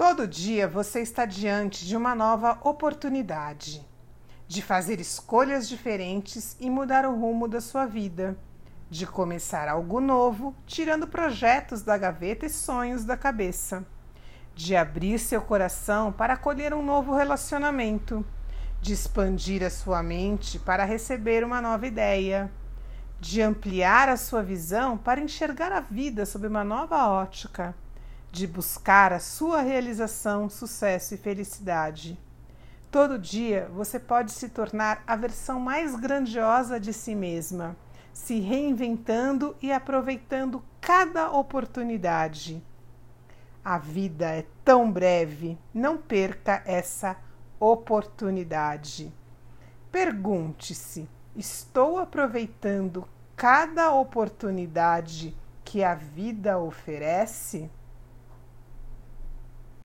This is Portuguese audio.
Todo dia você está diante de uma nova oportunidade de fazer escolhas diferentes e mudar o rumo da sua vida, de começar algo novo, tirando projetos da gaveta e sonhos da cabeça, de abrir seu coração para acolher um novo relacionamento, de expandir a sua mente para receber uma nova ideia, de ampliar a sua visão para enxergar a vida sob uma nova ótica de buscar a sua realização, sucesso e felicidade. Todo dia você pode se tornar a versão mais grandiosa de si mesma, se reinventando e aproveitando cada oportunidade. A vida é tão breve, não perca essa oportunidade. Pergunte-se: estou aproveitando cada oportunidade que a vida oferece?